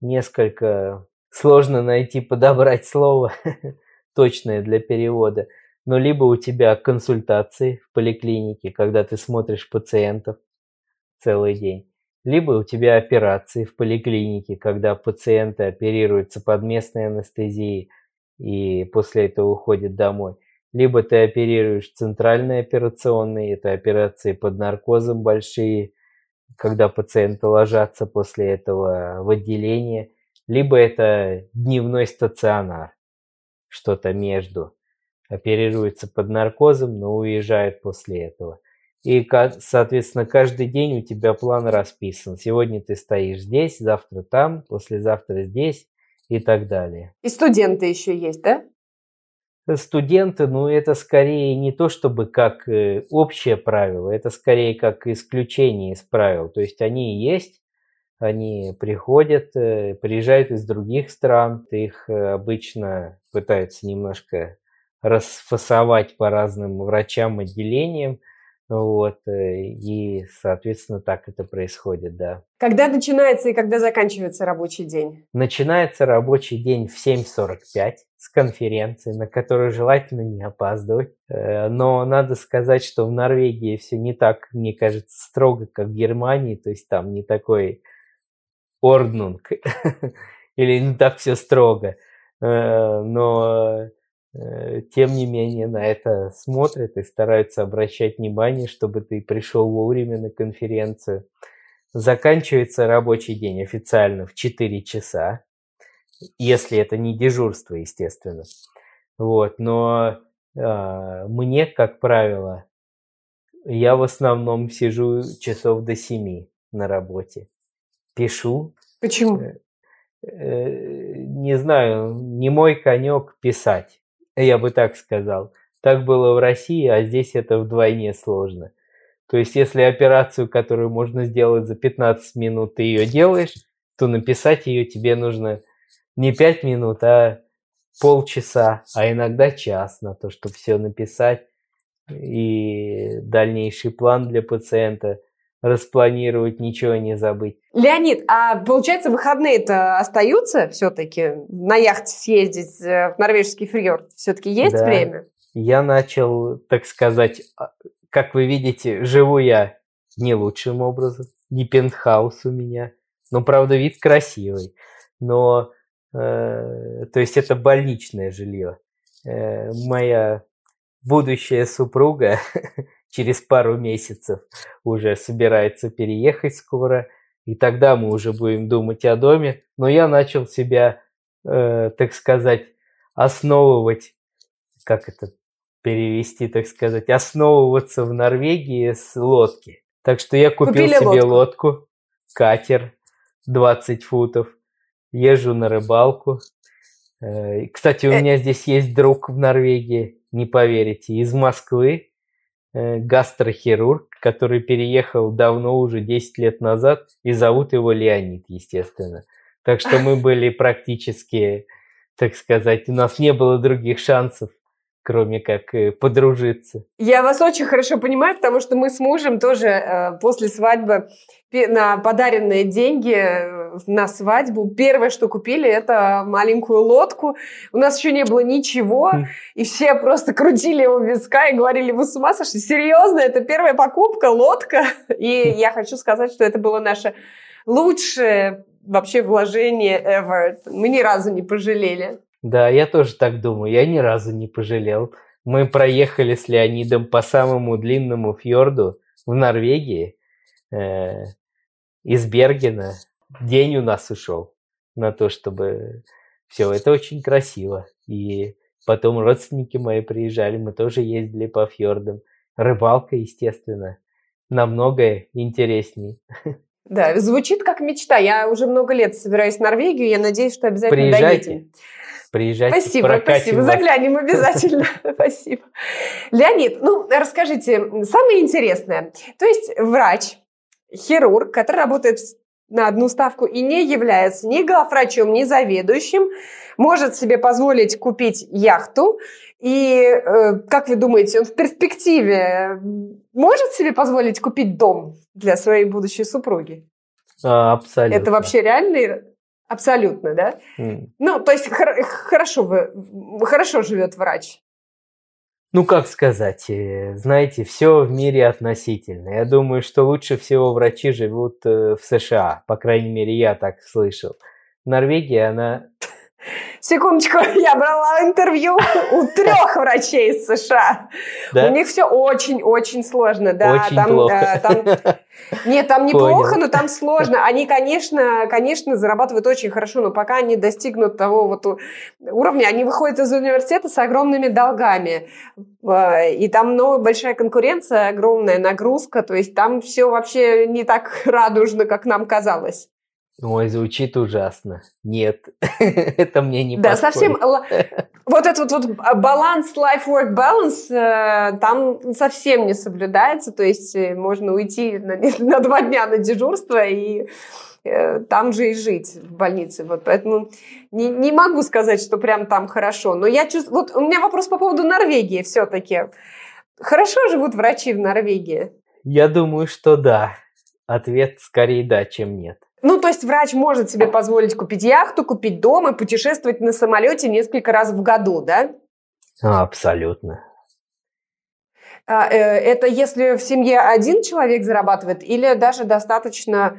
несколько... Сложно найти, подобрать слово точное для перевода. Но либо у тебя консультации в поликлинике, когда ты смотришь пациентов, целый день. Либо у тебя операции в поликлинике, когда пациенты оперируются под местной анестезией и после этого уходят домой. Либо ты оперируешь центральные операционные, это операции под наркозом большие, когда пациенты ложатся после этого в отделение. Либо это дневной стационар, что-то между. Оперируется под наркозом, но уезжает после этого. И, соответственно, каждый день у тебя план расписан. Сегодня ты стоишь здесь, завтра там, послезавтра здесь и так далее. И студенты еще есть, да? Студенты, ну, это скорее не то, чтобы как э, общее правило, это скорее как исключение из правил. То есть они есть, они приходят, э, приезжают из других стран, их э, обычно пытаются немножко расфасовать по разным врачам, отделениям, вот, э, и, соответственно, так это происходит, да. Когда начинается и когда заканчивается рабочий день? Начинается рабочий день в 7.45 с конференции, на которую желательно не опаздывать. Э, но надо сказать, что в Норвегии все не так, мне кажется, строго, как в Германии, то есть там не такой орднунг или не так все строго. Э, но тем не менее на это смотрят и стараются обращать внимание, чтобы ты пришел вовремя на конференцию. Заканчивается рабочий день официально в 4 часа, если это не дежурство, естественно. Вот, но э, мне, как правило, я в основном сижу часов до 7 на работе. Пишу. Почему? Э, э, не знаю, не мой конек писать я бы так сказал. Так было в России, а здесь это вдвойне сложно. То есть, если операцию, которую можно сделать за 15 минут, ты ее делаешь, то написать ее тебе нужно не 5 минут, а полчаса, а иногда час на то, чтобы все написать. и дальнейший план для пациента распланировать, ничего не забыть. Леонид, а получается выходные-то остаются все-таки на яхте съездить э, в норвежский фьорд? Все-таки есть да. время? Я начал, так сказать, а, как вы видите, живу я не лучшим образом, не пентхаус у меня, но правда вид красивый, но э, то есть это больничное жилье. Э, моя будущая супруга через пару месяцев уже собирается переехать скоро, и тогда мы уже будем думать о доме. Но я начал себя, э, так сказать, основывать, как это перевести, так сказать, основываться в Норвегии с лодки. Так что я купил Купили себе лодку. лодку, катер 20 футов, езжу на рыбалку. Э, кстати, у э. меня здесь есть друг в Норвегии, не поверите, из Москвы, гастрохирург, который переехал давно, уже 10 лет назад, и зовут его Леонид, естественно. Так что мы были практически, так сказать, у нас не было других шансов кроме как э, подружиться. Я вас очень хорошо понимаю, потому что мы с мужем тоже э, после свадьбы на подаренные деньги э, на свадьбу первое, что купили, это маленькую лодку. У нас еще не было ничего, хм. и все просто крутили его виска и говорили, вы с ума сошли? Серьезно, это первая покупка, лодка? И хм. я хочу сказать, что это было наше лучшее вообще вложение ever. Мы ни разу не пожалели. Да, я тоже так думаю. Я ни разу не пожалел. Мы проехали с Леонидом по самому длинному фьорду в Норвегии э, из Бергена. День у нас ушел на то, чтобы все это очень красиво. И потом родственники мои приезжали, мы тоже ездили по фьордам. Рыбалка, естественно, намного интересней. Да, звучит как мечта. Я уже много лет собираюсь в Норвегию. Я надеюсь, что обязательно Приезжайте. доедем. Приезжайте, Спасибо, спасибо. Вас. Заглянем обязательно. Спасибо. Леонид, ну, расскажите, самое интересное. То есть врач, хирург, который работает на одну ставку и не является ни главврачом, ни заведующим, может себе позволить купить яхту. И, э, как вы думаете, он в перспективе может себе позволить купить дом для своей будущей супруги? А, абсолютно. Это вообще реальный Абсолютно, да? Mm. Ну, то есть хор- хорошо, вы, хорошо живет врач. Ну, как сказать, э, знаете, все в мире относительно. Я думаю, что лучше всего врачи живут э, в США. По крайней мере, я так слышал. Норвегия, она Секундочку, я брала интервью у трех врачей из США. Да? У них все очень-очень сложно, да. Очень там, плохо. Э, там, нет, там неплохо, Понял. но там сложно. Они, конечно, конечно, зарабатывают очень хорошо, но пока они достигнут того вот уровня, они выходят из университета с огромными долгами. Э, и там ну, большая конкуренция, огромная нагрузка, то есть там все вообще не так радужно, как нам казалось. Ой, звучит ужасно. Нет, это мне не Да, совсем... Вот этот вот, баланс, life-work balance, э, там совсем не соблюдается. То есть э, можно уйти на, на два дня на дежурство и э, там же и жить в больнице. Вот поэтому не, не могу сказать, что прям там хорошо. Но я чувствую... Вот у меня вопрос по поводу Норвегии все-таки. Хорошо живут врачи в Норвегии? Я думаю, что да. Ответ скорее да, чем нет. Ну, то есть врач может себе позволить купить яхту, купить дом и путешествовать на самолете несколько раз в году, да? Абсолютно. А, э, это если в семье один человек зарабатывает или даже достаточно...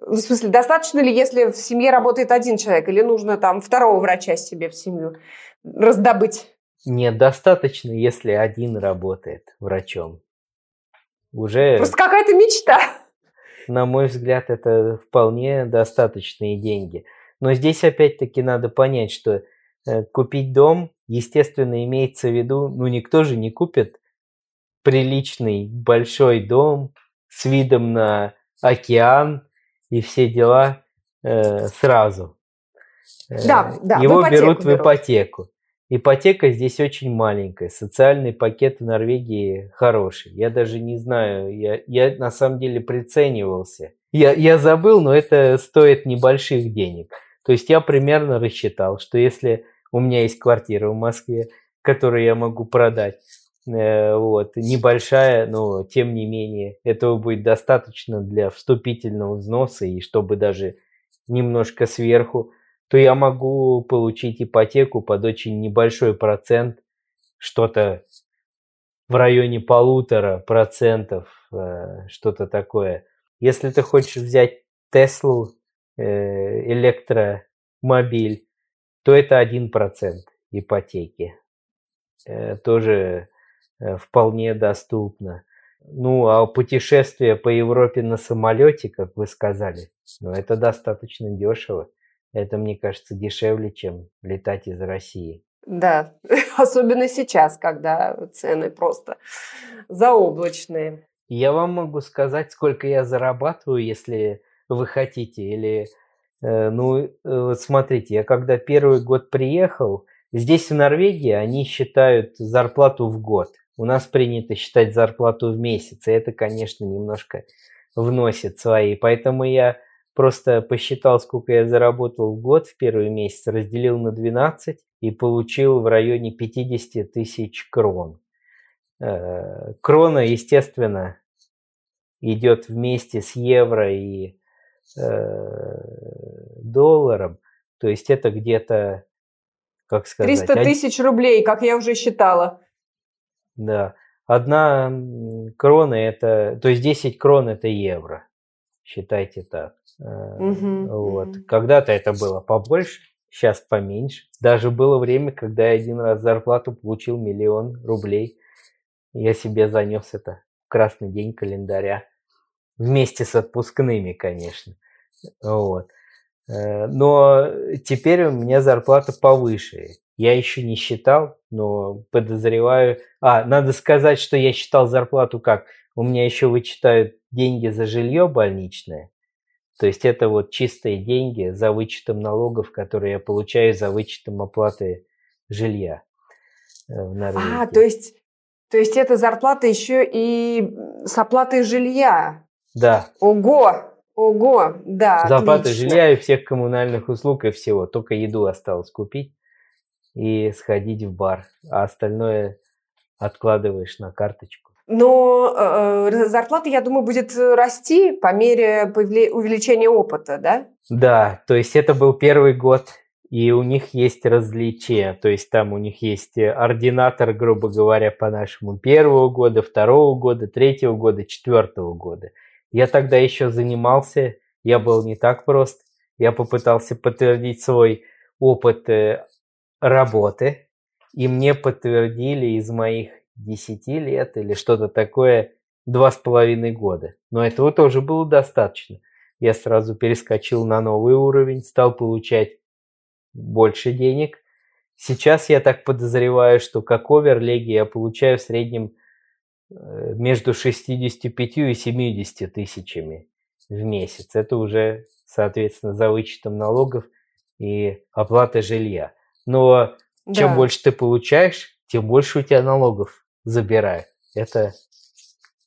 В смысле, достаточно ли, если в семье работает один человек, или нужно там второго врача себе в семью раздобыть? Нет, достаточно, если один работает врачом. Уже... Просто какая-то мечта на мой взгляд, это вполне достаточные деньги. Но здесь опять-таки надо понять, что э, купить дом, естественно, имеется в виду, ну никто же не купит приличный большой дом с видом на океан и все дела э, сразу. Да, да, Его в берут в ипотеку. Ипотека здесь очень маленькая, социальный пакет в Норвегии хороший. Я даже не знаю, я, я на самом деле приценивался. Я, я забыл, но это стоит небольших денег. То есть я примерно рассчитал, что если у меня есть квартира в Москве, которую я могу продать, Э, вот, небольшая, но тем не менее этого будет достаточно для вступительного взноса и чтобы даже немножко сверху, то я могу получить ипотеку под очень небольшой процент, что-то в районе полутора процентов, э, что-то такое. Если ты хочешь взять Теслу, э, электромобиль, то это один процент ипотеки. Тоже Э, вполне доступно. Ну, а путешествие по Европе на самолете, как вы сказали, ну, это достаточно дешево. Это, мне кажется, дешевле, чем летать из России. Да, особенно сейчас, когда цены просто заоблачные. Я вам могу сказать, сколько я зарабатываю, если вы хотите. Или, э, ну, э, вот смотрите, я когда первый год приехал, здесь в Норвегии они считают зарплату в год. У нас принято считать зарплату в месяц, и это, конечно, немножко вносит свои. Поэтому я просто посчитал, сколько я заработал в год в первый месяц, разделил на 12 и получил в районе 50 тысяч крон. Э, крона, естественно, идет вместе с евро и э, долларом. То есть это где-то, как сказать... 300 тысяч рублей, как я уже считала. Да. Одна крона это, то есть 10 крон это евро. Считайте так. Угу, вот. Угу. Когда-то это было побольше, сейчас поменьше. Даже было время, когда я один раз зарплату получил миллион рублей. Я себе занес это в красный день календаря. Вместе с отпускными, конечно. Вот. Э, но теперь у меня зарплата повыше. Я еще не считал, но подозреваю... А, надо сказать, что я считал зарплату как? У меня еще вычитают деньги за жилье больничное. То есть это вот чистые деньги за вычетом налогов, которые я получаю за вычетом оплаты жилья э, в Норвегии. А, то есть, то есть это зарплата еще и с оплатой жилья? Да. Ого! Ого, да. Зарплата жилья и всех коммунальных услуг и всего. Только еду осталось купить и сходить в бар, а остальное откладываешь на карточку. Но э, зарплата, я думаю, будет расти по мере увеличения опыта, да? Да, то есть это был первый год, и у них есть различия, то есть там у них есть ординатор, грубо говоря, по-нашему, первого года, второго года, третьего года, четвертого года. Я тогда еще занимался, я был не так прост, я попытался подтвердить свой опыт э, работы, и мне подтвердили из моих 10 лет или что-то такое два с половиной года. Но этого тоже было достаточно. Я сразу перескочил на новый уровень, стал получать больше денег. Сейчас я так подозреваю, что как оверлеги я получаю в среднем э, между 65 и 70 тысячами в месяц. Это уже, соответственно, за вычетом налогов и оплаты жилья. Но да. чем больше ты получаешь, тем больше у тебя налогов забирают. Это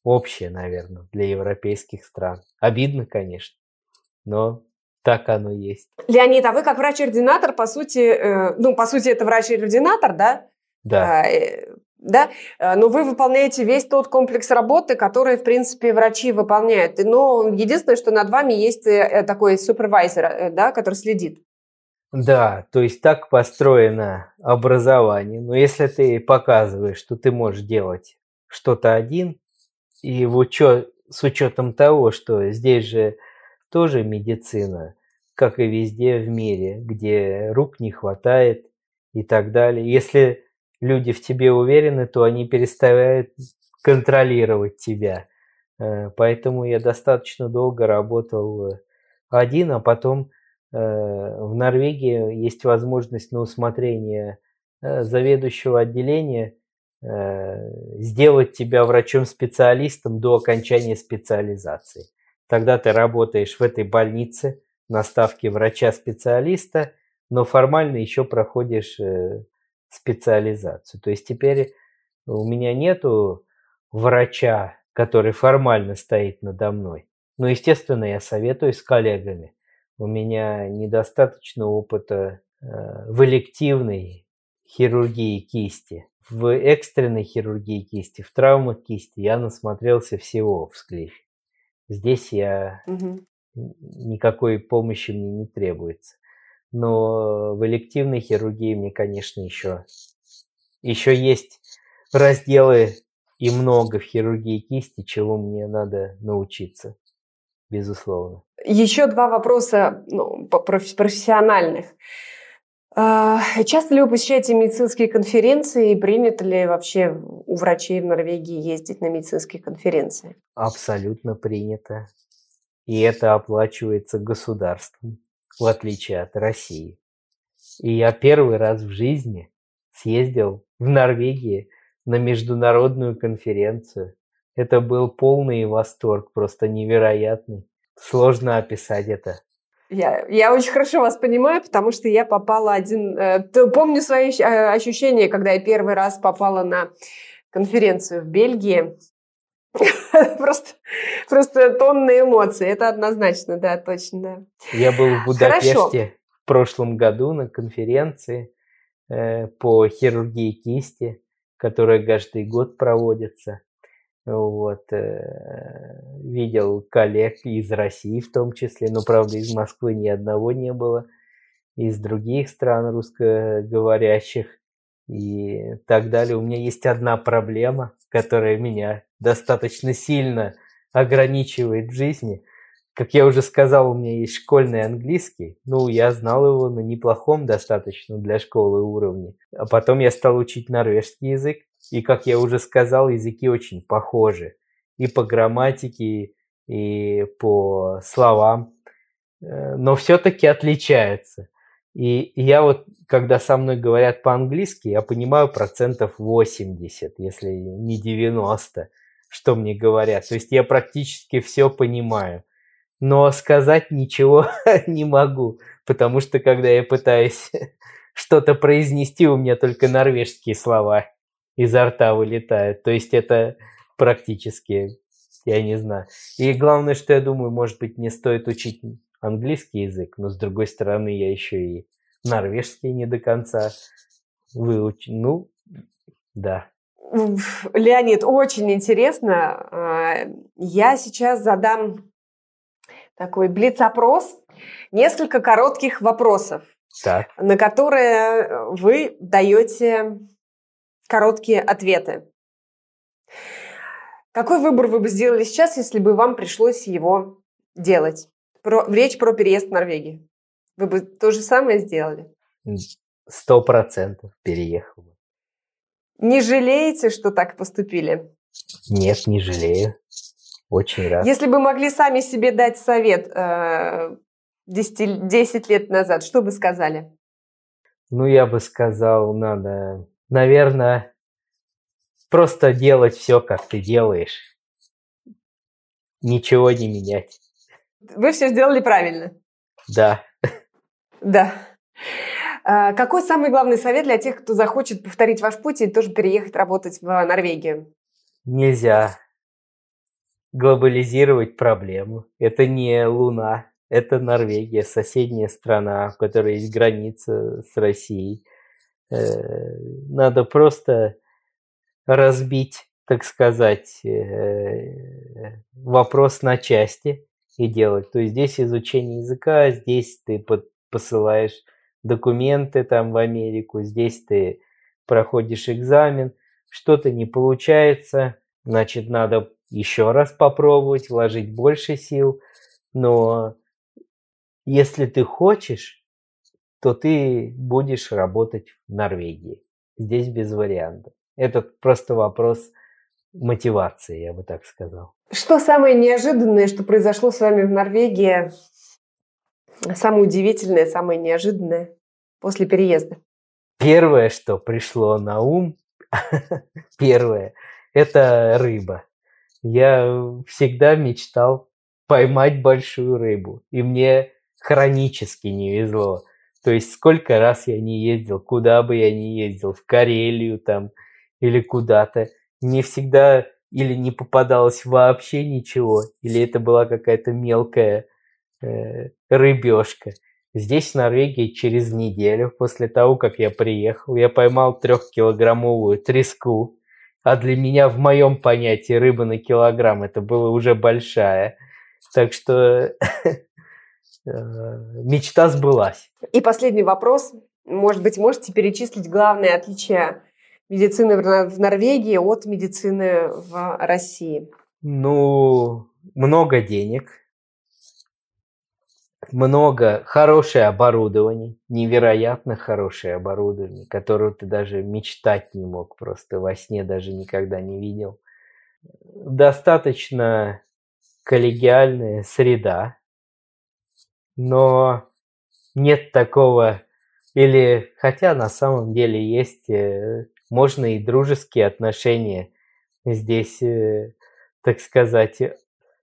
общее, наверное, для европейских стран. Обидно, конечно, но так оно есть. Леонид, а вы как врач-ординатор, по сути, э, ну, по сути, это врач-ординатор, да? Да. А, э, да, э, но вы выполняете весь тот комплекс работы, который, в принципе, врачи выполняют. Но единственное, что над вами есть э, такой супервайзер, э, да, который следит. Да, то есть так построено образование. Но если ты показываешь, что ты можешь делать что-то один, и в учет, с учетом того, что здесь же тоже медицина, как и везде в мире, где рук не хватает и так далее. Если люди в тебе уверены, то они перестают контролировать тебя. Э, поэтому я достаточно долго работал один, а потом Э, в Норвегии есть возможность на усмотрение э, заведующего отделения э, сделать тебя врачом-специалистом до окончания специализации. Тогда ты работаешь в этой больнице на ставке врача-специалиста, но формально еще проходишь специализацию. То есть теперь у меня нету врача, который формально стоит надо мной. Но, естественно, я советуюсь с коллегами у меня недостаточно опыта э, в элективной хирургии кисти. в экстренной хирургии кисти, в травмах кисти я насмотрелся всего в склифе. Здесь я угу. никакой помощи мне не требуется. Но в элективной хирургии мне, конечно, еще, еще есть разделы и много в хирургии кисти, чего мне надо научиться, безусловно. Еще два вопроса ну, профессиональных. А, часто ли вы посещаете медицинские конференции и принято ли вообще у врачей в Норвегии ездить на медицинские конференции? Абсолютно принято. И это оплачивается государством, в отличие от России. И я первый раз в жизни съездил в Норвегии на международную конференцию. Это был полный восторг, просто невероятный. Сложно описать это. Я, я очень хорошо вас понимаю, потому что я попала один... Э, помню свои э, ощущения, когда я первый раз попала на конференцию в Бельгии. просто, просто тонны эмоций. Это однозначно, да, точно. Да. Я был в Будапеште Хорошо. в прошлом году на конференции э, по хирургии кисти, которая каждый год проводится. Вот, э, видел коллег из России в том числе, но, правда, из Москвы ни одного не было, из других стран русскоговорящих и так далее. У меня есть одна проблема, которая меня достаточно сильно ограничивает в жизни. Как я уже сказал, у меня есть школьный английский. Ну, я знал его на неплохом достаточно для школы уровне. А потом я стал учить норвежский язык. И, как я уже сказал, языки очень похожи. И по грамматике, и по словам. Э, но все-таки отличаются. И я вот, когда со мной говорят по-английски, я понимаю процентов 80, если не 90, что мне говорят. То есть я практически все понимаю. Но сказать ничего не могу, потому что когда я пытаюсь что-то произнести, у меня только норвежские слова изо рта вылетает. То есть это практически, я не знаю. И главное, что я думаю, может быть, не стоит учить английский язык, но с другой стороны, я еще и норвежский не до конца выучил. Ну, да. Леонид, очень интересно. А, я сейчас задам такой блиц-опрос. Несколько коротких вопросов, так. на которые вы даете короткие ответы. Какой выбор вы бы сделали сейчас, если бы вам пришлось его делать? Про, речь про переезд в Норвегию. Вы бы то же самое сделали? Сто процентов переехал бы. Не жалеете, что так поступили? Нет, не жалею. Очень рад. Если бы могли сами себе дать совет э, 10, 10 лет назад, что бы сказали? Ну, я бы сказал, надо наверное, просто делать все, как ты делаешь. Ничего не менять. Вы все сделали правильно. Да. Да. А, какой самый главный совет для тех, кто захочет повторить ваш путь и тоже переехать работать в Норвегию? Нельзя глобализировать проблему. Это не Луна, это Норвегия, соседняя страна, в которой есть граница с Россией. Э, надо просто разбить, так сказать, э, вопрос на части и делать. То есть здесь изучение языка, здесь ты посылаешь документы там в Америку, здесь ты проходишь экзамен, что-то не получается, значит, надо еще раз попробовать, вложить больше сил, но если ты хочешь, то ты будешь работать в Норвегии. Здесь без вариантов. Это просто вопрос мотивации, я бы так сказал. Что самое неожиданное, что произошло с вами в Норвегии? Самое удивительное, самое неожиданное после переезда? Первое, что пришло на ум, первое, это рыба. Я всегда мечтал поймать большую рыбу, и мне хронически не везло. То есть сколько раз я не ездил, куда бы я не ездил, в Карелию там или куда-то, не всегда или не попадалось вообще ничего, или это была какая-то мелкая э, рыбешка. Здесь, в Норвегии, через неделю после того, как я приехал, я поймал трехкилограммовую треску. А для меня, в моем понятии, рыба на килограмм это была уже большая. Так что мечта сбылась. И последний вопрос. Может быть, можете перечислить главные отличия медицины в Норвегии от медицины в России? Ну, много денег, много хорошее оборудование, невероятно хорошее оборудование, которого ты даже мечтать не мог, просто во сне даже никогда не видел. Достаточно коллегиальная среда, но нет такого, или хотя на самом деле есть, э, можно и дружеские отношения здесь, э, так сказать,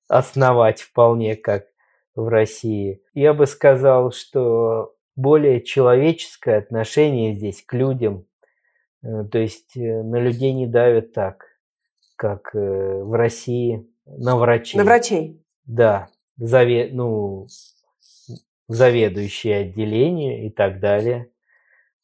основать вполне как в России. Я бы сказал, что более человеческое отношение здесь к людям, э, то есть э, на людей не давят так, как э, в России на врачей. На врачей? Да, заве, ну, заведующие отделение и так далее.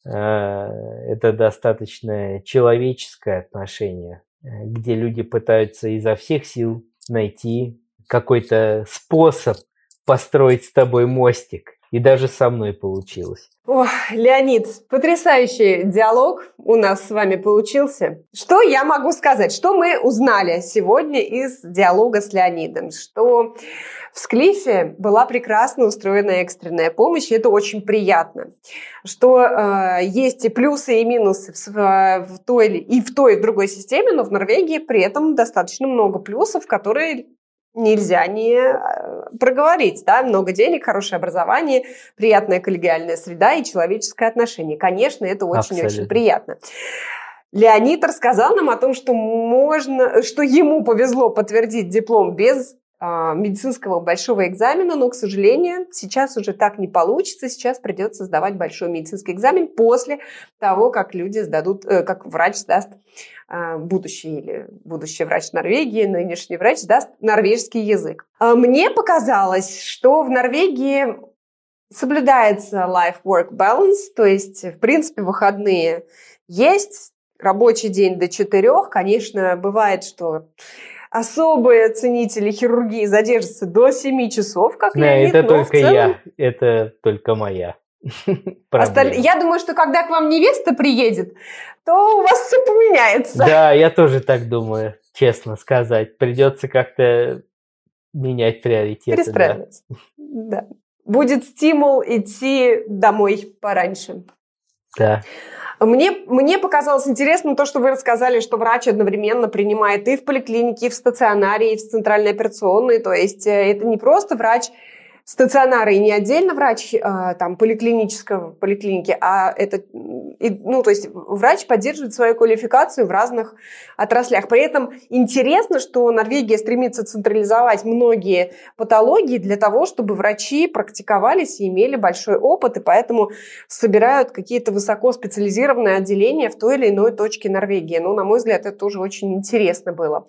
Это достаточно человеческое отношение, где люди пытаются изо всех сил найти какой-то способ построить с тобой мостик. И даже со мной получилось. О, Леонид, потрясающий диалог у нас с вами получился. Что я могу сказать? Что мы узнали сегодня из диалога с Леонидом? Что в Склифе была прекрасно устроена экстренная помощь, и это очень приятно. Что э, есть и плюсы, и минусы в, в той и в той, и в другой системе, но в Норвегии при этом достаточно много плюсов, которые нельзя не э, проговорить. Да? Много денег, хорошее образование, приятная коллегиальная среда и человеческое отношение. Конечно, это очень-очень приятно. Леонид рассказал нам о том, что можно, что ему повезло подтвердить диплом без медицинского большого экзамена, но, к сожалению, сейчас уже так не получится. Сейчас придется сдавать большой медицинский экзамен после того, как люди сдадут, э, как врач сдаст а, будущий или будущий врач Норвегии, нынешний врач даст норвежский язык. А, мне показалось, что в Норвегии соблюдается life-work balance, то есть, в принципе, выходные есть, рабочий день до четырех. Конечно, бывает, что особые ценители хирургии задержатся до 7 часов, как да, Леонид, это только целом... я, это только моя. Осталь... Я думаю, что когда к вам невеста приедет, то у вас все поменяется. Да, я тоже так думаю, честно сказать. Придется как-то менять приоритеты. Перестраиваться. Да. да. Будет стимул идти домой пораньше. Да. Мне, мне показалось интересным то, что вы рассказали, что врач одновременно принимает и в поликлинике, и в стационаре, и в центральной операционной. То есть э, это не просто врач стационара и не отдельно врач а, там поликлинического поликлиники, а это ну то есть врач поддерживает свою квалификацию в разных отраслях. При этом интересно, что Норвегия стремится централизовать многие патологии для того, чтобы врачи практиковались и имели большой опыт, и поэтому собирают какие-то высокоспециализированные отделения в той или иной точке Норвегии. Ну, на мой взгляд, это тоже очень интересно было.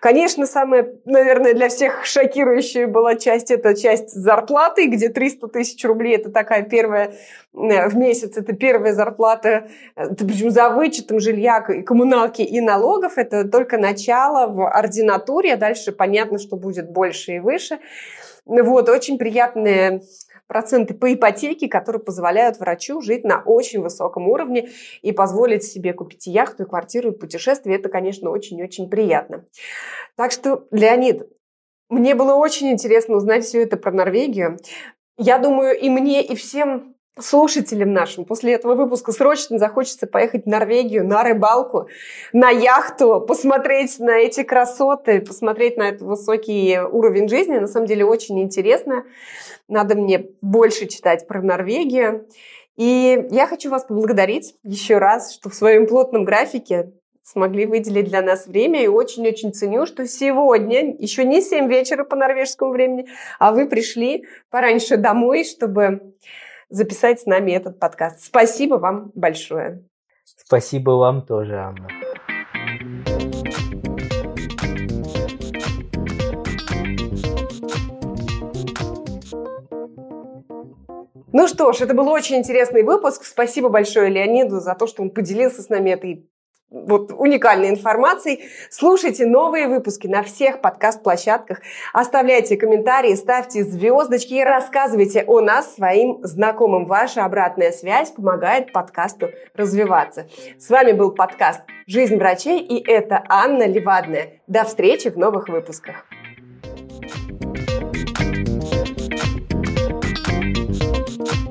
Конечно, самое, наверное, для всех шокирующая была часть, это часть за зарплатой, где 300 тысяч рублей – это такая первая э, в месяц, это первая зарплата, э, причем за вычетом жилья, и коммуналки и налогов. Это только начало в ординатуре, а дальше понятно, что будет больше и выше. Вот, очень приятные проценты по ипотеке, которые позволяют врачу жить на очень высоком уровне и позволить себе купить яхту, и квартиру, и путешествие. Это, конечно, очень-очень приятно. Так что, Леонид, мне было очень интересно узнать все это про Норвегию. Я думаю, и мне, и всем слушателям нашим после этого выпуска срочно захочется поехать в Норвегию на рыбалку, на яхту, посмотреть на эти красоты, посмотреть на этот высокий уровень жизни. На самом деле очень интересно. Надо мне больше читать про Норвегию. И я хочу вас поблагодарить еще раз, что в своем плотном графике смогли выделить для нас время. И очень-очень ценю, что сегодня, еще не 7 вечера по норвежскому времени, а вы пришли пораньше домой, чтобы записать с нами этот подкаст. Спасибо вам большое. Спасибо вам тоже, Анна. Ну что ж, это был очень интересный выпуск. Спасибо большое Леониду за то, что он поделился с нами этой вот, уникальной информацией. Слушайте новые выпуски на всех подкаст-площадках. Оставляйте комментарии, ставьте звездочки и рассказывайте о нас своим знакомым. Ваша обратная связь помогает подкасту развиваться. С вами был подкаст «Жизнь врачей» и это Анна Левадная. До встречи в новых выпусках. Thank you